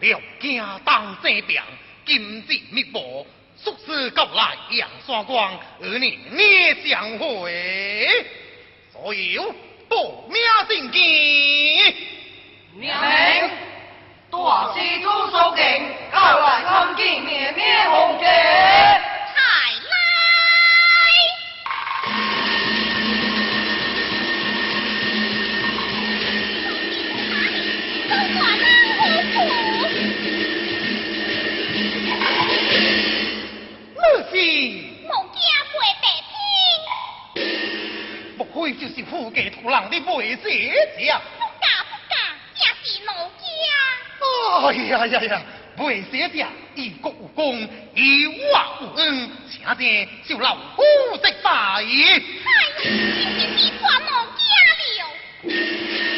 不料家当这病，今日灭报，宿舍到来阳山光，儿年年相会，所有报名进见。娘们，大师祖苏敬，告来参见灭灭红姐。就是富家土人的背姐姐。不嫁不嫁，也是奴家。哎呀呀呀，背姐姐以国无功，以我无恩，请得就老夫的大爷。哎，今天是我奴家了。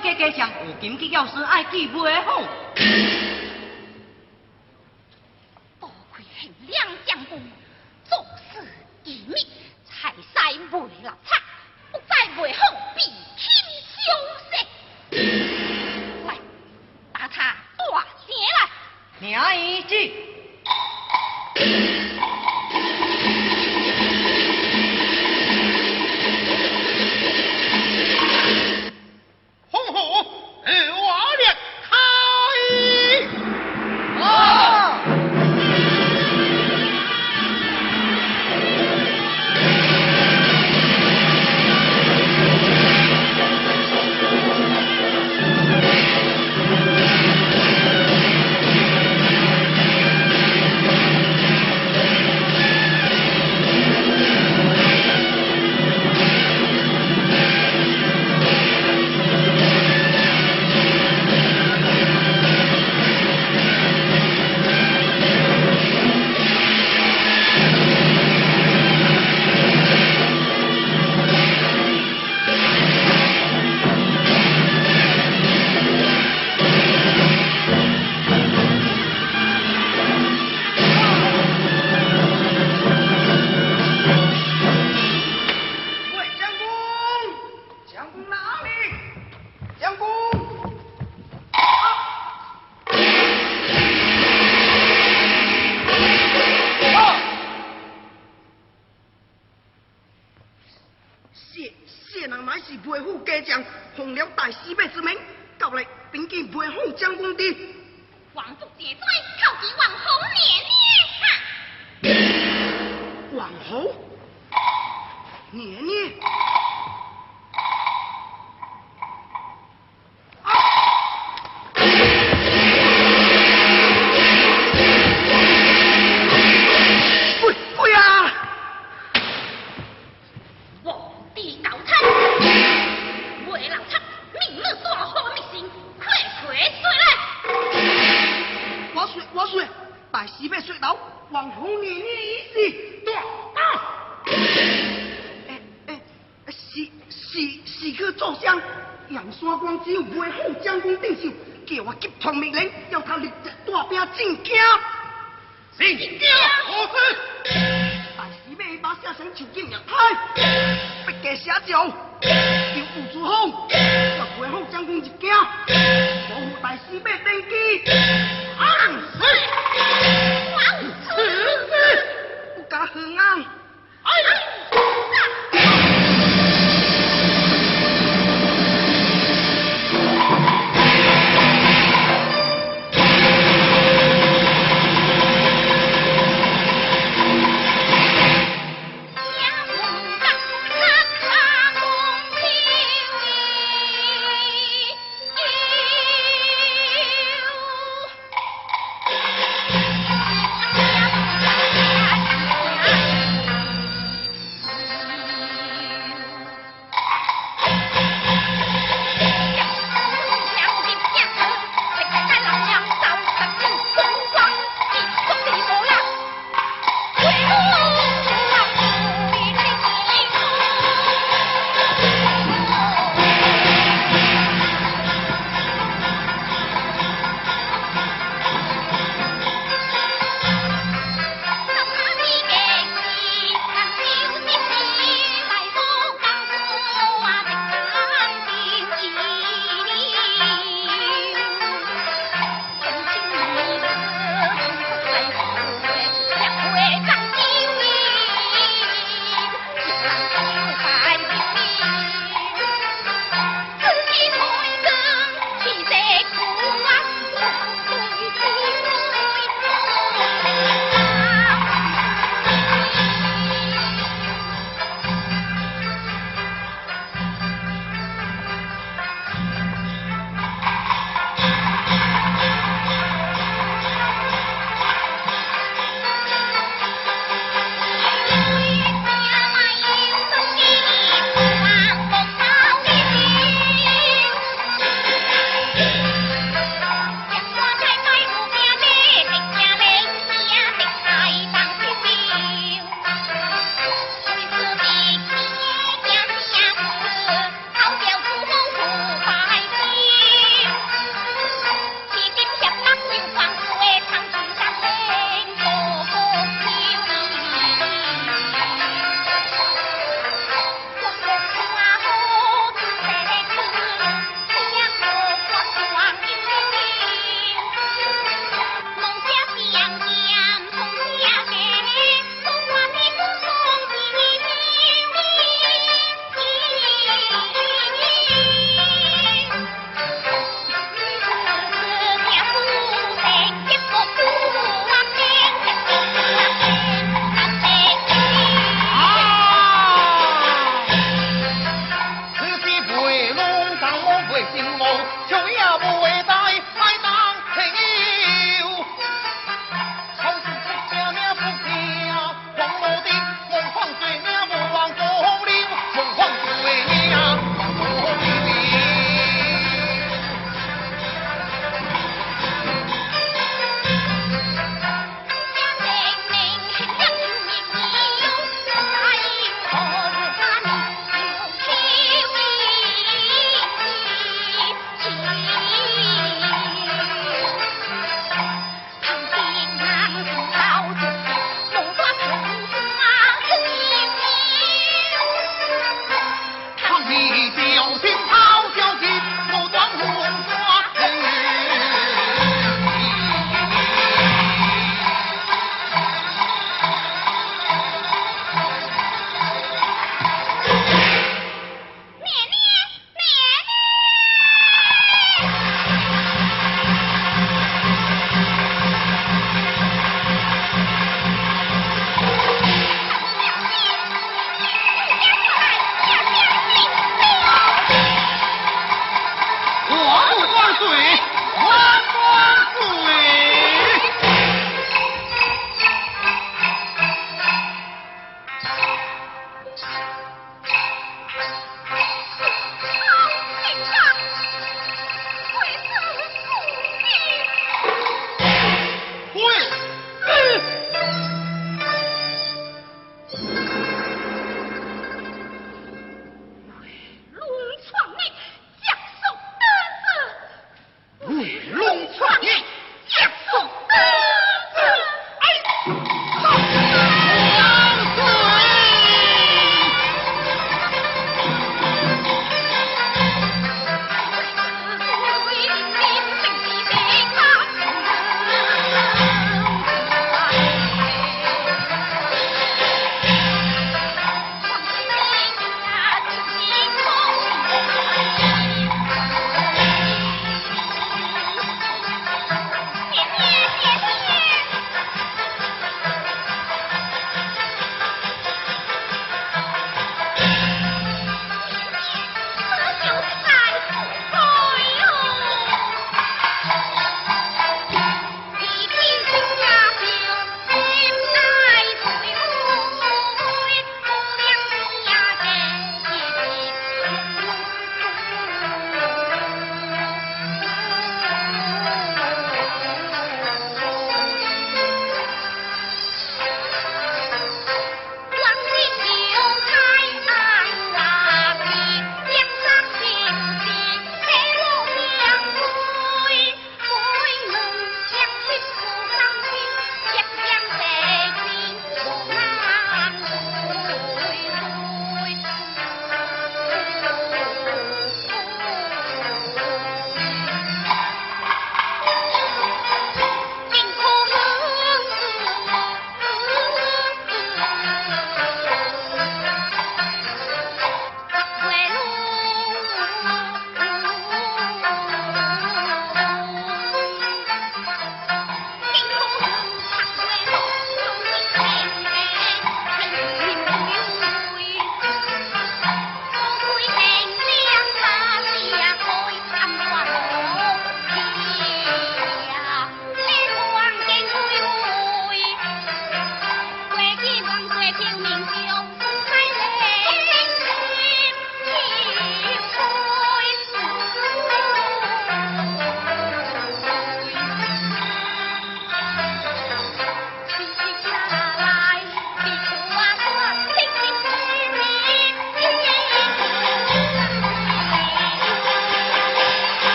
加加上，有经济教师爱记袂好。将军一惊，王府大师要登基，王子，王子，有家恨啊！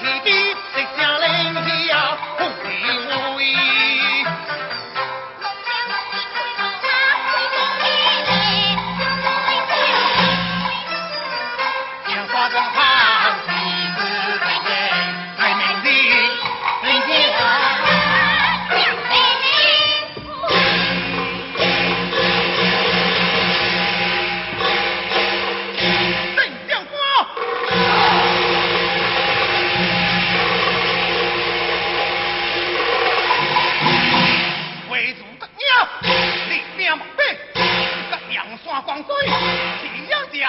起山光水，夕阳斜。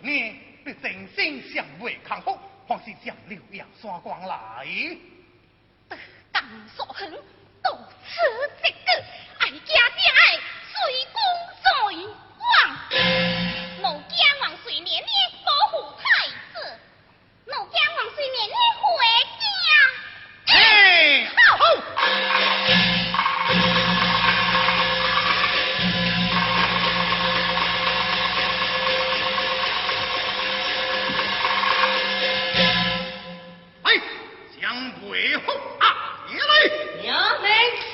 你真心相慰抗寇，方是向六阳山光来。得江山，多此一个，爱家的爱，随光水王。我家王水年年保护太子，我家王水年年回家。哎，好。啊，一来娘来。